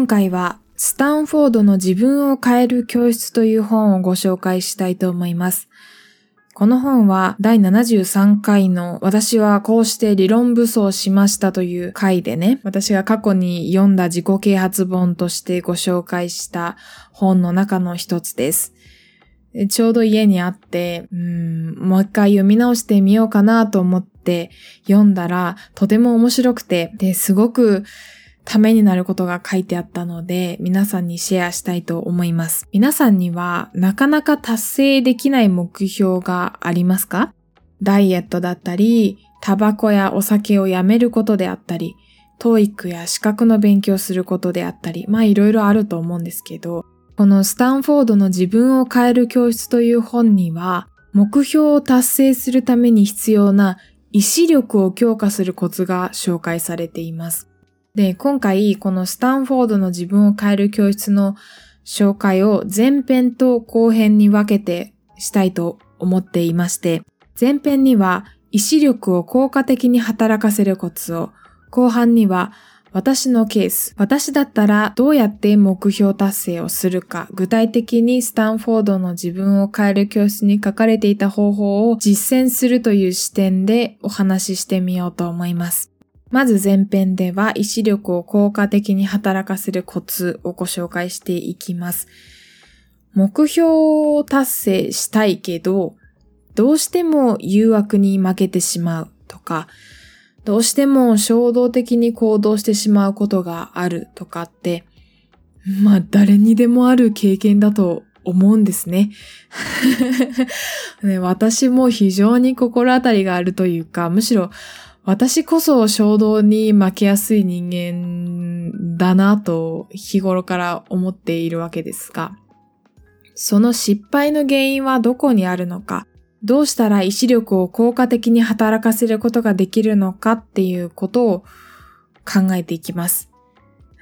今回はスタンフォードの自分を変える教室という本をご紹介したいと思います。この本は第73回の私はこうして理論武装しましたという回でね、私が過去に読んだ自己啓発本としてご紹介した本の中の一つです。ちょうど家にあって、うん、もう一回読み直してみようかなと思って読んだらとても面白くて、で、すごくためになることが書いてあったので、皆さんにシェアしたいと思います。皆さんにはなかなか達成できない目標がありますか？ダイエットだったり、タバコやお酒をやめることであったり、トーイックや資格の勉強することであったり、まあいろいろあると思うんですけど、このスタンフォードの自分を変える教室という本には、目標を達成するために必要な意志力を強化するコツが紹介されています。で、今回このスタンフォードの自分を変える教室の紹介を前編と後編に分けてしたいと思っていまして、前編には意志力を効果的に働かせるコツを、後半には私のケース、私だったらどうやって目標達成をするか、具体的にスタンフォードの自分を変える教室に書かれていた方法を実践するという視点でお話ししてみようと思います。まず前編では意志力を効果的に働かせるコツをご紹介していきます。目標を達成したいけど、どうしても誘惑に負けてしまうとか、どうしても衝動的に行動してしまうことがあるとかって、まあ誰にでもある経験だと思うんですね ね私も非常に心当たりがあるというか、むしろ私こそ衝動に負けやすい人間だなと日頃から思っているわけですが、その失敗の原因はどこにあるのか、どうしたら意志力を効果的に働かせることができるのかっていうことを考えていきます。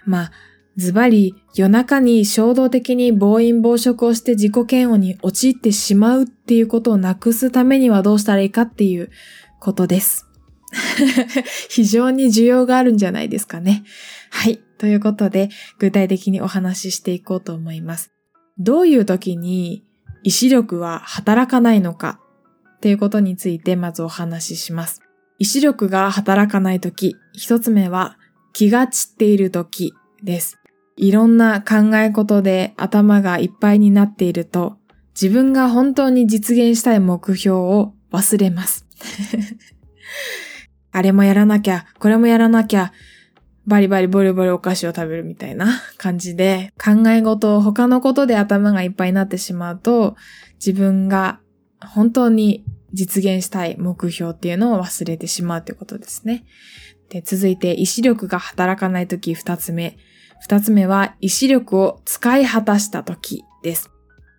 まあ、ズバリ夜中に衝動的に暴飲暴食をして自己嫌悪に陥ってしまうっていうことをなくすためにはどうしたらいいかっていうことです。非常に需要があるんじゃないですかね。はい。ということで、具体的にお話ししていこうと思います。どういう時に意志力は働かないのか？っていうことについてまずお話しします。意志力が働かない時、一つ目は気が散っている時です。いろんな考え事で頭がいっぱいになっていると、自分が本当に実現したい目標を忘れます。あれもやらなきゃ、これもやらなきゃ、バリバリボリボリお菓子を食べるみたいな感じで、考え事を、他のことで頭がいっぱいになってしまうと、自分が本当に実現したい目標っていうのを忘れてしまうということですね。で、続いて意志力が働かないとき二つ目。二つ目は意志力を使い果たしたときです。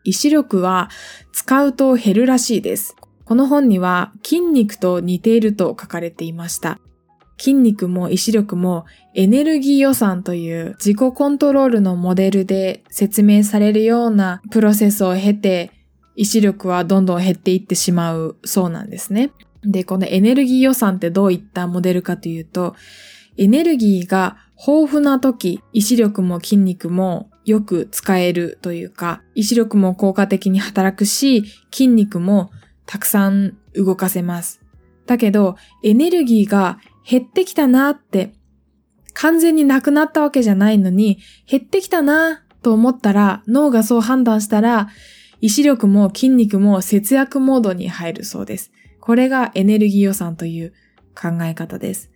意志力は使うと減るらしいです。この本には筋肉と似ていると書かれていました。筋肉も意志力もエネルギー予算という自己コントロールのモデルで説明されるようなプロセスを経て意志力はどんどん減っていってしまうそうなんですね。で、このエネルギー予算ってどういったモデルかというと、エネルギーが豊富な時、意志力も筋肉もよく使えるというか、意志力も効果的に働くし、筋肉もたくさん動かせます。だけど、エネルギーが減ってきたなって、完全になくなったわけじゃないのに、減ってきたなと思ったら、脳がそう判断したら、意志力も筋肉も節約モードに入るそうです。これがエネルギー予算という考え方です。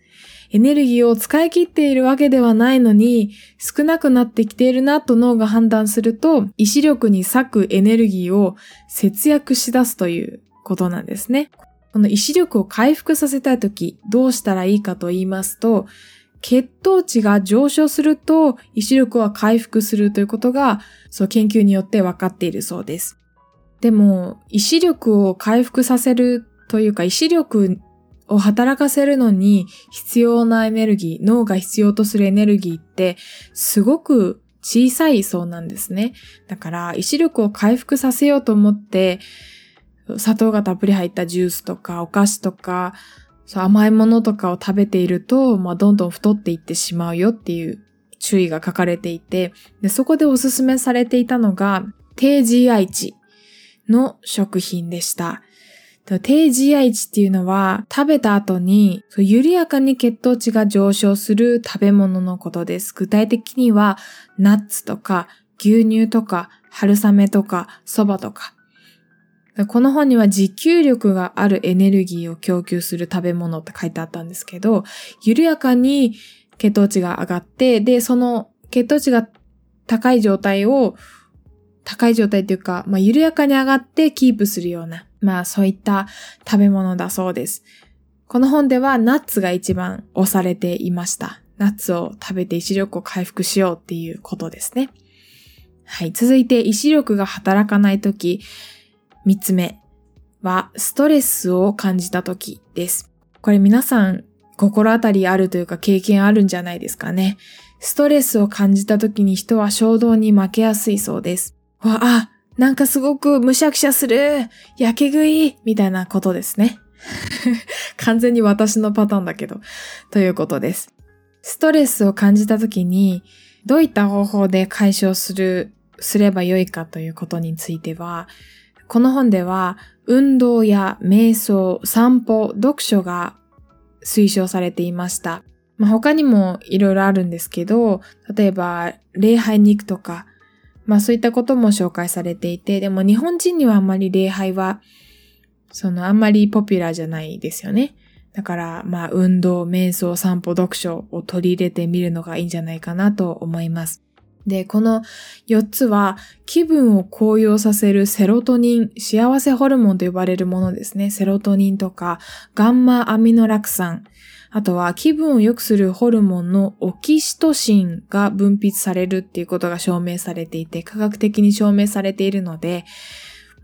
エネルギーを使い切っているわけではないのに、少なくなってきているなと脳が判断すると、意志力に割くエネルギーを節約し出すということなんですね。この意志力を回復させたいとき、どうしたらいいかと言いますと、血糖値が上昇すると意志力は回復するということが、そう研究によって分かっているそうです。でも、意志力を回復させるというか、意志力を働かせるのに必要なエネルギー、脳が必要とするエネルギーって、すごく小さいそうなんですね。だから、意志力を回復させようと思って、砂糖がたっぷり入ったジュースとかお菓子とか、そう甘いものとかを食べていると、まあ、どんどん太っていってしまうよっていう注意が書かれていて、でそこでおすすめされていたのが、低 GI 値の食品でした。低 GI 値っていうのは食べた後に緩やかに血糖値が上昇する食べ物のことです。具体的にはナッツとか牛乳とか春雨とか蕎麦とか。この本には持久力があるエネルギーを供給する食べ物って書いてあったんですけど、緩やかに血糖値が上がって、で、その血糖値が高い状態を、高い状態っていうか、まあ、緩やかに上がってキープするような、まあ、そういった食べ物だそうです。この本ではナッツが一番押されていました。ナッツを食べて意志力を回復しようっていうことですね。はい。続いて、意志力が働かないとき、三つ目は、ストレスを感じたときです。これ皆さん、心当たりあるというか経験あるんじゃないですかね。ストレスを感じたときに人は衝動に負けやすいそうです。わ、あ、なんかすごくむしゃくしゃするやけ食いみたいなことですね。完全に私のパターンだけど。ということです。ストレスを感じたときに、どういった方法で解消する、すればよいかということについては、この本では、運動や瞑想、散歩、読書が推奨されていました。まあ、他にもいろいろあるんですけど、例えば、礼拝に行くとか、まあそういったことも紹介されていて、でも日本人にはあんまり礼拝は、そのあんまりポピュラーじゃないですよね。だから、まあ運動、瞑想、散歩、読書を取り入れてみるのがいいんじゃないかなと思います。で、この4つは気分を高揚させるセロトニン、幸せホルモンと呼ばれるものですね。セロトニンとかガンマアミノラク酸、あとは気分を良くするホルモンのオキシトシンが分泌されるっていうことが証明されていて、科学的に証明されているので、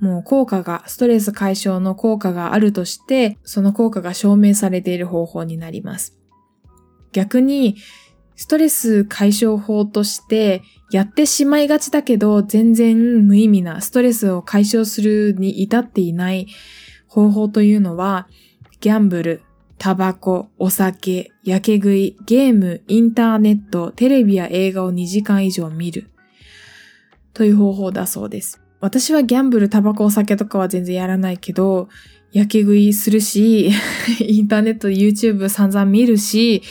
もう効果が、ストレス解消の効果があるとして、その効果が証明されている方法になります。逆に、ストレス解消法としてやってしまいがちだけど全然無意味なストレスを解消するに至っていない方法というのはギャンブル、タバコ、お酒、焼け食い、ゲーム、インターネット、テレビや映画を2時間以上見る。という方法だそうです。私はギャンブル、タバコ、お酒とかは全然やらないけど、焼け食いするし、インターネット YouTube 散々見るし、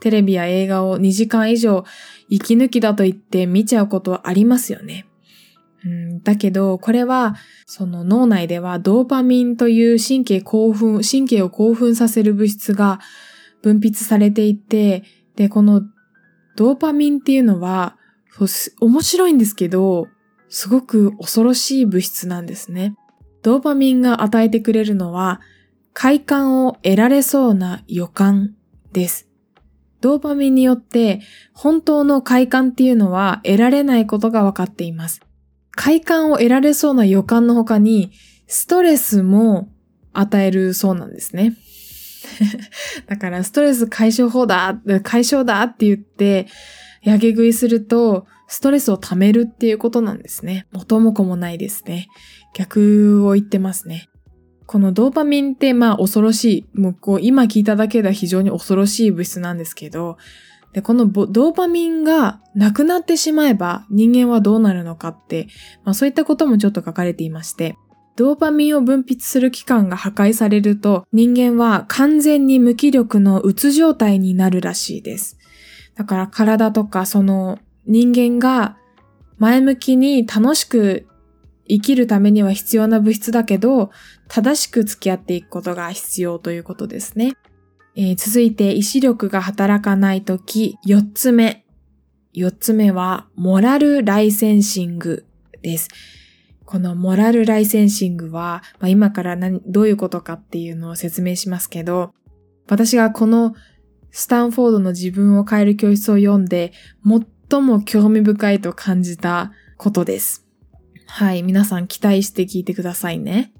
テレビや映画を2時間以上息抜きだと言って見ちゃうことはありますよね。うん、だけど、これは、その脳内ではドーパミンという神経興奮、神経を興奮させる物質が分泌されていて、で、このドーパミンっていうのは、面白いんですけど、すごく恐ろしい物質なんですね。ドーパミンが与えてくれるのは、快感を得られそうな予感です。ドーパミンによって本当の快感っていうのは得られないことが分かっています。快感を得られそうな予感の他に、ストレスも与えるそうなんですね。だからストレス解消法だ、解消だって言って、やけ食いすると、ストレスを溜めるっていうことなんですね。元も子もないですね。逆を言ってますね。このドーパミンってまあ恐ろしい。もうこう今聞いただけでは非常に恐ろしい物質なんですけど、で、このドーパミンがなくなってしまえば人間はどうなるのかって、まあそういったこともちょっと書かれていまして、ドーパミンを分泌する器官が破壊されると人間は完全に無気力のうつ状態になるらしいです。だから体とかその人間が前向きに楽しく生きるためには必要な物質だけど、正しく付き合っていくことが必要ということですね。えー、続いて、意志力が働かないとき、四つ目。四つ目は、モラルライセンシングです。このモラルライセンシングは、まあ、今からどういうことかっていうのを説明しますけど、私がこのスタンフォードの自分を変える教室を読んで、最も興味深いと感じたことです。はい、皆さん期待して聞いてくださいね。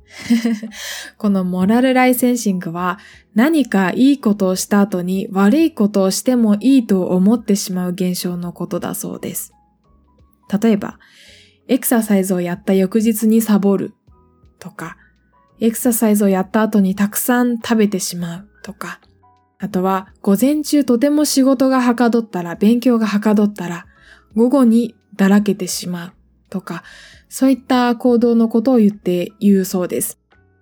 このモラルライセンシングは何かいいことをした後に悪いことをしてもいいと思ってしまう現象のことだそうです。例えば、エクササイズをやった翌日にサボるとか、エクササイズをやった後にたくさん食べてしまうとか、あとは、午前中とても仕事がはかどったら、勉強がはかどったら、午後にだらけてしまうとか、そういった行動のことを言って言うそうです。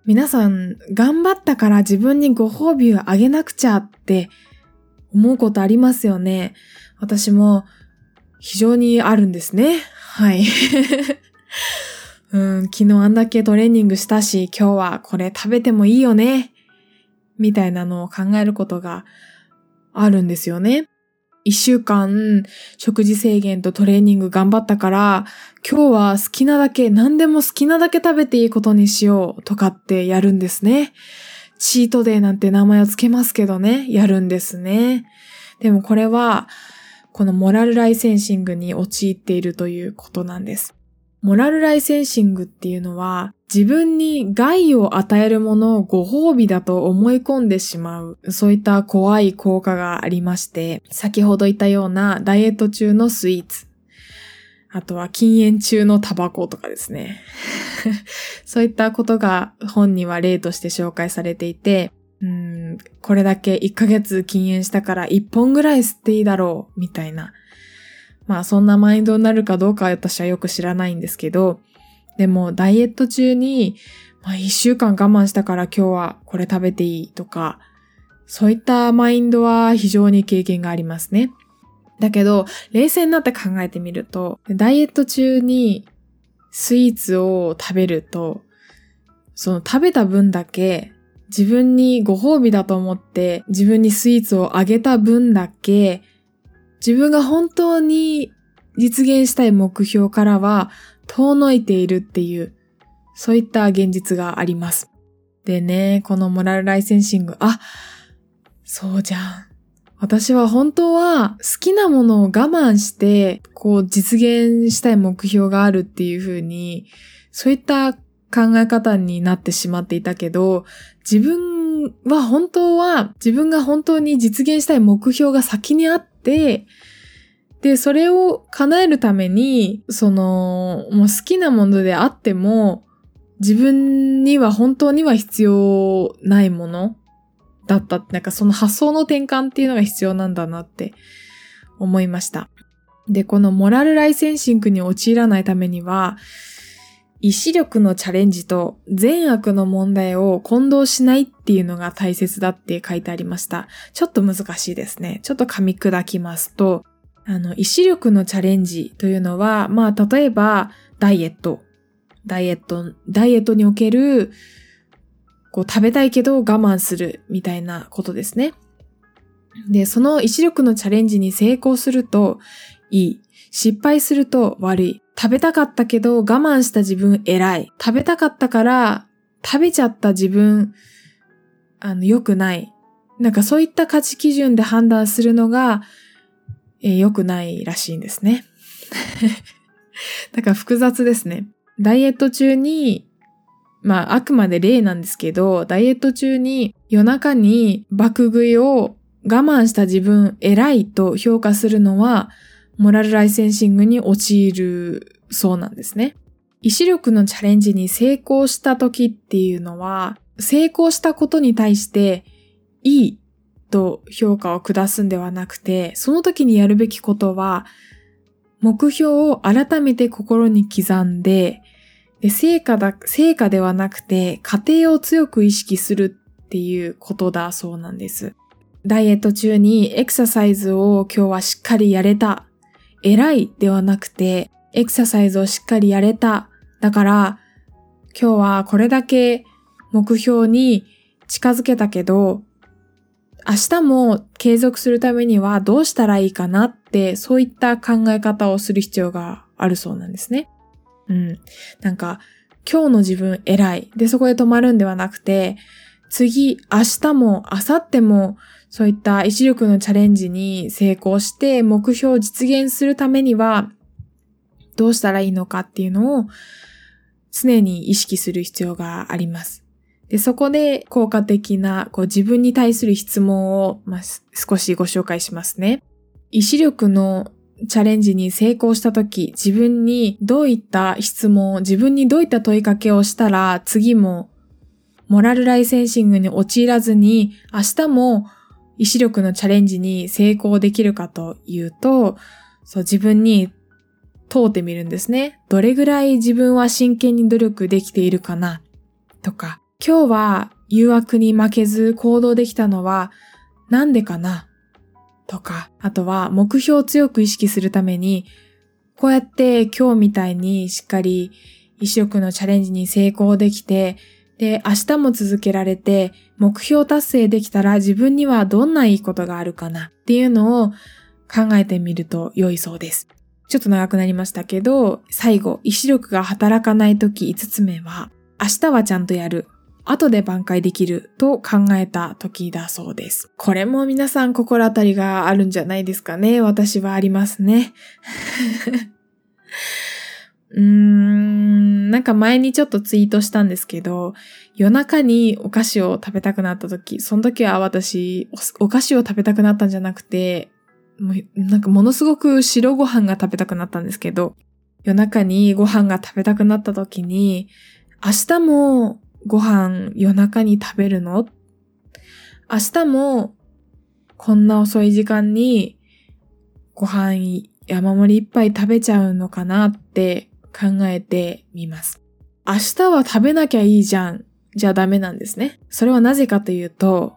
皆さん、頑張ったから自分にご褒美をあげなくちゃって思うことありますよね。私も非常にあるんですね。はい。うん、昨日あんだけトレーニングしたし、今日はこれ食べてもいいよね。みたいなのを考えることがあるんですよね。一週間食事制限とトレーニング頑張ったから、今日は好きなだけ、何でも好きなだけ食べていいことにしようとかってやるんですね。チートデーなんて名前をつけますけどね、やるんですね。でもこれは、このモラルライセンシングに陥っているということなんです。モラルライセンシングっていうのは、自分に害を与えるものをご褒美だと思い込んでしまう、そういった怖い効果がありまして、先ほど言ったようなダイエット中のスイーツ、あとは禁煙中のタバコとかですね。そういったことが本には例として紹介されていて、うん、これだけ1ヶ月禁煙したから1本ぐらい吸っていいだろう、みたいな。まあそんなマインドになるかどうか私はよく知らないんですけど、でもダイエット中に、まあ一週間我慢したから今日はこれ食べていいとか、そういったマインドは非常に経験がありますね。だけど、冷静になって考えてみると、ダイエット中にスイーツを食べると、その食べた分だけ自分にご褒美だと思って自分にスイーツをあげた分だけ自分が本当に実現したい目標からは遠のいているっていう、そういった現実があります。でね、このモラルライセンシング、あ、そうじゃん。私は本当は好きなものを我慢して、こう実現したい目標があるっていう風に、そういった考え方になってしまっていたけど、自分は本当は自分が本当に実現したい目標が先にあっ、で、それを叶えるために、その、もう好きなものであっても、自分には本当には必要ないものだったって。なんかその発想の転換っていうのが必要なんだなって思いました。で、このモラルライセンシングに陥らないためには、意志力のチャレンジと善悪の問題を混同しないっていうのが大切だって書いてありました。ちょっと難しいですね。ちょっと噛み砕きますと、あの、意志力のチャレンジというのは、まあ、例えば、ダイエット。ダイエット、ダイエットにおける、こう、食べたいけど我慢するみたいなことですね。で、その意志力のチャレンジに成功するといい。失敗すると悪い。食べたかったけど我慢した自分偉い。食べたかったから食べちゃった自分、あの、良くない。なんかそういった価値基準で判断するのが、えー、良くないらしいんですね。だから複雑ですね。ダイエット中に、まああくまで例なんですけど、ダイエット中に夜中に爆食いを我慢した自分偉いと評価するのは、モラルライセンシングに陥るそうなんですね。意志力のチャレンジに成功した時っていうのは、成功したことに対していいと評価を下すんではなくて、その時にやるべきことは、目標を改めて心に刻んで、で成果だ、成果ではなくて、過程を強く意識するっていうことだそうなんです。ダイエット中にエクササイズを今日はしっかりやれた。偉いではなくて、エクササイズをしっかりやれた。だから、今日はこれだけ目標に近づけたけど、明日も継続するためにはどうしたらいいかなって、そういった考え方をする必要があるそうなんですね。うん。なんか、今日の自分偉い。で、そこで止まるんではなくて、次、明日も、明後日も、そういった意志力のチャレンジに成功して目標を実現するためには、どうしたらいいのかっていうのを常に意識する必要があります。で、そこで効果的なこう自分に対する質問を、まあ、少しご紹介しますね。意志力のチャレンジに成功したとき、自分にどういった質問、自分にどういった問いかけをしたら、次もモラルライセンシングに陥らずに、明日も意志力のチャレンジに成功できるかというと、そう自分に問うてみるんですね。どれぐらい自分は真剣に努力できているかな？とか、今日は誘惑に負けず行動できたのはなんでかな？とか、あとは目標を強く意識するために、こうやって今日みたいにしっかり意志力のチャレンジに成功できて、で、明日も続けられて、目標達成できたら自分にはどんないいことがあるかなっていうのを考えてみると良いそうです。ちょっと長くなりましたけど、最後、意志力が働かないとき5つ目は、明日はちゃんとやる。後で挽回できると考えた時だそうです。これも皆さん心当たりがあるんじゃないですかね。私はありますね。うーん、なんか前にちょっとツイートしたんですけど、夜中にお菓子を食べたくなった時、その時は私お、お菓子を食べたくなったんじゃなくて、もうなんかものすごく白ご飯が食べたくなったんですけど、夜中にご飯が食べたくなった時に、明日もご飯夜中に食べるの？明日もこんな遅い時間にご飯山盛りいっぱい食べちゃうのかなって考えてみます。明日は食べなきゃいいじゃん。じゃダメなんですね。それはなぜかというと、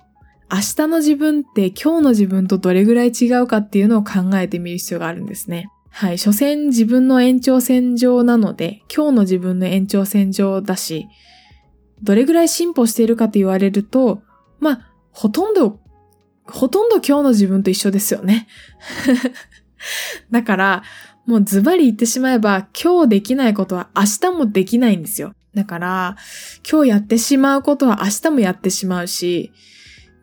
明日の自分って今日の自分とどれぐらい違うかっていうのを考えてみる必要があるんですね。はい。所詮自分の延長線上なので、今日の自分の延長線上だし、どれぐらい進歩しているかと言われると、まあ、ほとんど、ほとんど今日の自分と一緒ですよね。だから、もうズバリ言ってしまえば、今日できないことは明日もできないんですよ。だから、今日やってしまうことは明日もやってしまうし、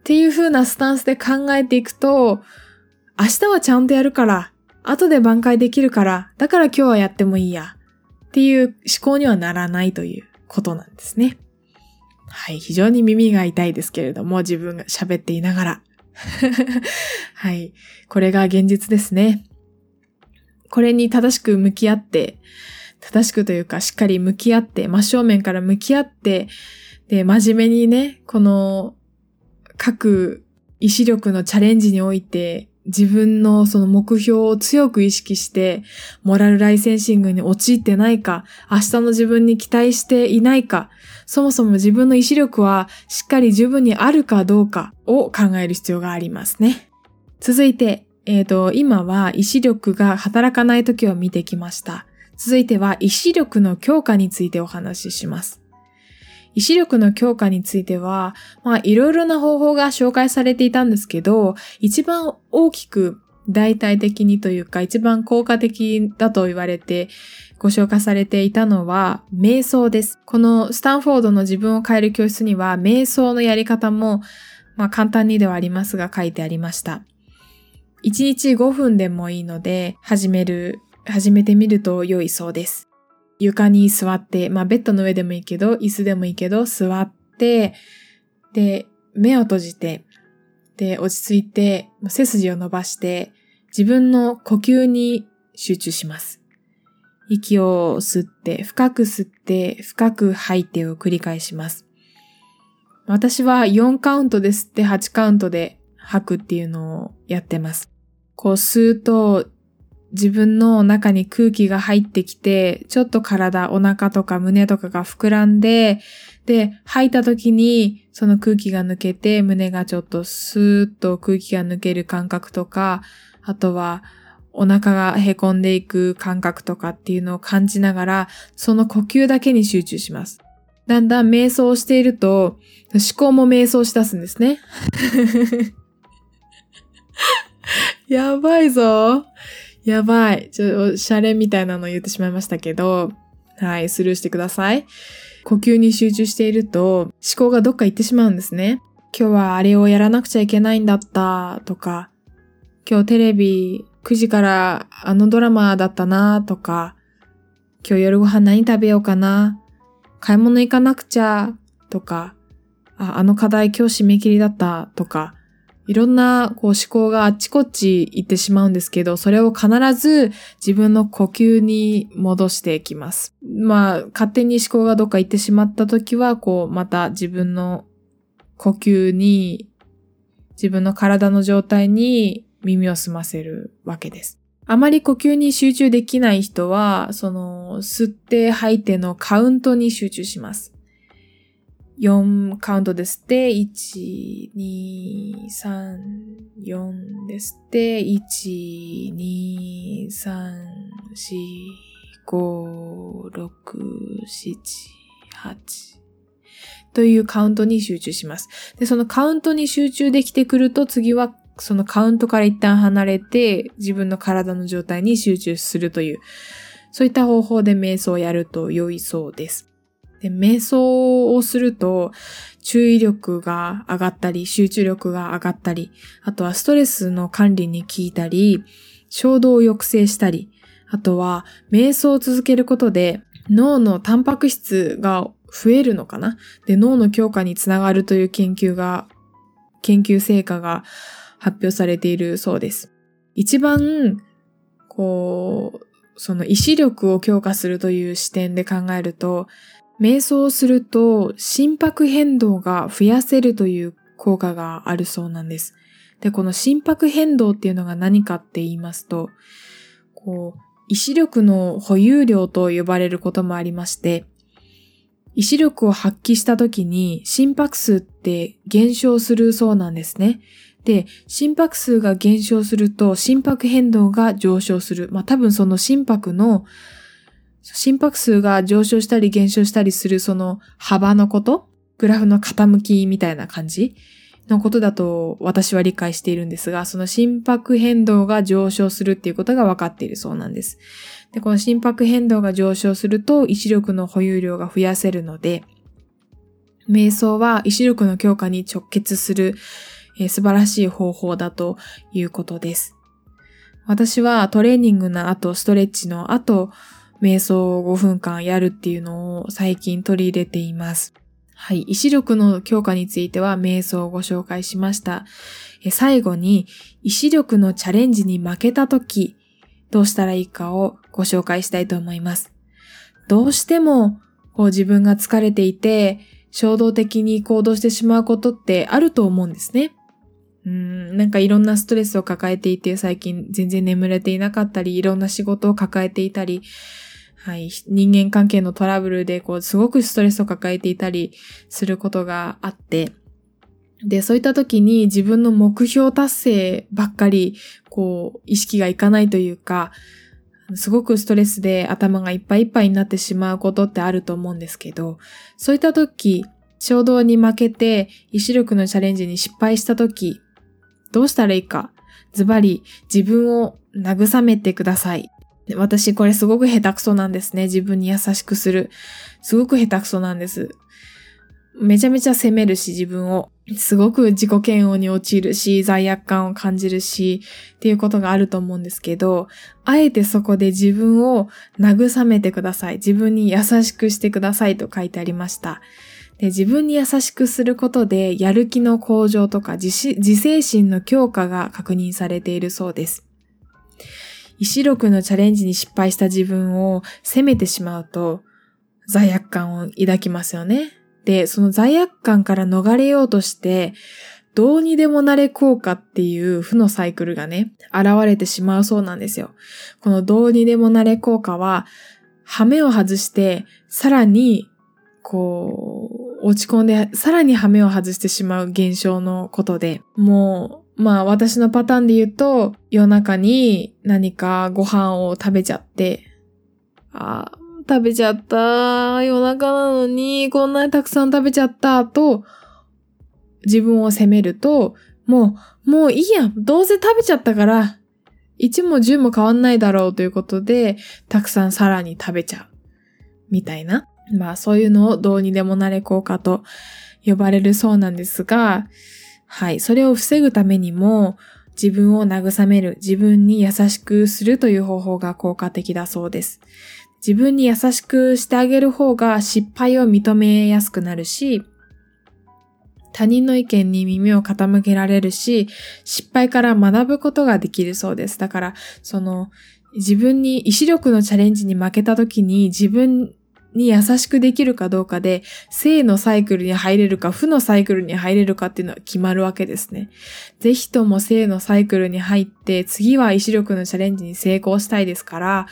っていう風なスタンスで考えていくと、明日はちゃんとやるから、後で挽回できるから、だから今日はやってもいいや。っていう思考にはならないということなんですね。はい。非常に耳が痛いですけれども、自分が喋っていながら。はい。これが現実ですね。これに正しく向き合って、正しくというかしっかり向き合って、真正面から向き合って、で、真面目にね、この各意志力のチャレンジにおいて自分のその目標を強く意識して、モラルライセンシングに陥ってないか、明日の自分に期待していないか、そもそも自分の意志力はしっかり十分にあるかどうかを考える必要がありますね。続いて、えっ、ー、と、今は意志力が働かない時を見てきました。続いては意志力の強化についてお話しします。意志力の強化については、まあいろいろな方法が紹介されていたんですけど、一番大きく大体的にというか一番効果的だと言われてご紹介されていたのは瞑想です。このスタンフォードの自分を変える教室には瞑想のやり方もまあ簡単にではありますが書いてありました。1日5分でもいいので始める、始めてみると良いそうです。床に座って、まあベッドの上でもいいけど、椅子でもいいけど、座って、で、目を閉じて、で、落ち着いて、背筋を伸ばして、自分の呼吸に集中します。息を吸って、深く吸って、深く吐いてを繰り返します。私は4カウントで吸って8カウントで吐くっていうのをやってます。こう吸うと自分の中に空気が入ってきて、ちょっと体、お腹とか胸とかが膨らんで、で、吐いた時にその空気が抜けて、胸がちょっとスーッと空気が抜ける感覚とか、あとはお腹が凹んでいく感覚とかっていうのを感じながら、その呼吸だけに集中します。だんだん瞑想していると、思考も瞑想しだすんですね。やばいぞ。やばい。ちょ、シャレみたいなの言ってしまいましたけど、はい、スルーしてください。呼吸に集中していると、思考がどっか行ってしまうんですね。今日はあれをやらなくちゃいけないんだった、とか、今日テレビ9時からあのドラマだったな、とか、今日夜ご飯何食べようかな、買い物行かなくちゃ、とか、ああの課題今日締め切りだった、とか、いろんなこう思考があっちこっち行ってしまうんですけど、それを必ず自分の呼吸に戻していきます。まあ、勝手に思考がどっか行ってしまった時は、こう、また自分の呼吸に自分の体の状態に耳を澄ませるわけです。あまり呼吸に集中できない人は、その、吸って吐いてのカウントに集中します。4カウントで吸って、1、2、3、4で吸って、1、2、3、4、5、6、7、8というカウントに集中します。で、そのカウントに集中できてくると次はそのカウントから一旦離れて自分の体の状態に集中するという、そういった方法で瞑想をやると良いそうです。で瞑想をすると注意力が上がったり、集中力が上がったり、あとはストレスの管理に効いたり、衝動を抑制したり、あとは瞑想を続けることで脳のタンパク質が増えるのかな？で、脳の強化につながるという研究が、研究成果が発表されているそうです。一番、こう、その意志力を強化するという視点で考えると、瞑想をすると心拍変動が増やせるという効果があるそうなんです。で、この心拍変動っていうのが何かって言いますと、こう、意志力の保有量と呼ばれることもありまして、意志力を発揮した時に心拍数って減少するそうなんですね。で、心拍数が減少すると心拍変動が上昇する。まあ多分その心拍の心拍数が上昇したり減少したりするその幅のこと？グラフの傾きみたいな感じ？のことだと私は理解しているんですが、その心拍変動が上昇するっていうことが分かっているそうなんです。で、この心拍変動が上昇すると意志力の保有量が増やせるので、瞑想は意志力の強化に直結するえー、素晴らしい方法だということです。私はトレーニングの後、ストレッチの後、瞑想を5分間やるっていうのを最近取り入れています。はい。意志力の強化については瞑想をご紹介しました。え最後に、意志力のチャレンジに負けた時、どうしたらいいかをご紹介したいと思います。どうしても、こう自分が疲れていて、衝動的に行動してしまうことってあると思うんですね。うん、なんかいろんなストレスを抱えていて、最近全然眠れていなかったり、いろんな仕事を抱えていたり、はい、人間関係のトラブルで、こう、すごくストレスを抱えていたりすることがあって、で、そういった時に自分の目標達成ばっかり、こう、意識がいかないというか、すごくストレスで頭がいっぱいいっぱいになってしまうことってあると思うんですけど、そういった時、衝動に負けて意志力のチャレンジに失敗した時、どうしたらいいか。ズバリ自分を慰めてください。私これすごく下手くそなんですね。自分に優しくする。すごく下手くそなんです。めちゃめちゃ責めるし自分を。すごく自己嫌悪に陥るし、罪悪感を感じるし、っていうことがあると思うんですけど、あえてそこで自分を慰めてください。自分に優しくしてくださいと書いてありました。で自分に優しくすることでやる気の向上とか自自制心の強化が確認されているそうです。意志力のチャレンジに失敗した自分を責めてしまうと罪悪感を抱きますよね。で、その罪悪感から逃れようとしてどうにでもなれ効果っていう負のサイクルがね、現れてしまうそうなんですよ。このどうにでもなれ効果は、羽目を外して、さらに、こう、落ち込んでさらに羽目を外してしまう現象のことで、もう、まあ私のパターンで言うと、夜中に何かご飯を食べちゃって、あ食べちゃった。夜中なのに、こんなにたくさん食べちゃった。と、自分を責めると、もう、もういいや。どうせ食べちゃったから、1も10も変わんないだろうということで、たくさんさらに食べちゃう。みたいな。まあそういうのをどうにでもなれ効果と呼ばれるそうなんですが、はい、それを防ぐためにも自分を慰める、自分に優しくするという方法が効果的だそうです。自分に優しくしてあげる方が失敗を認めやすくなるし、他人の意見に耳を傾けられるし、失敗から学ぶことができるそうです。だから、その、自分に意志力のチャレンジに負けた時に自分に優しくできるかどうかで、正のサイクルに入れるか、負のサイクルに入れるかっていうのは決まるわけですね。ぜひとも正のサイクルに入って、次は意志力のチャレンジに成功したいですから、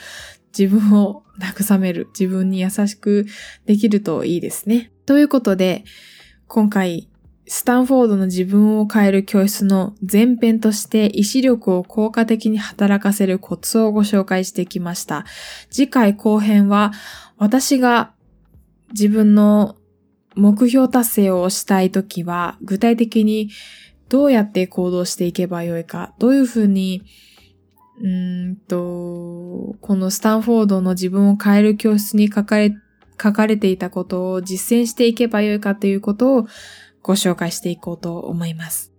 自分を慰める、自分に優しくできるといいですね。ということで、今回、スタンフォードの自分を変える教室の前編として意志力を効果的に働かせるコツをご紹介してきました。次回後編は私が自分の目標達成をしたいときは具体的にどうやって行動していけばよいか、どういうふうにうんと、このスタンフォードの自分を変える教室に書かれ、書かれていたことを実践していけばよいかということをご紹介していこうと思います。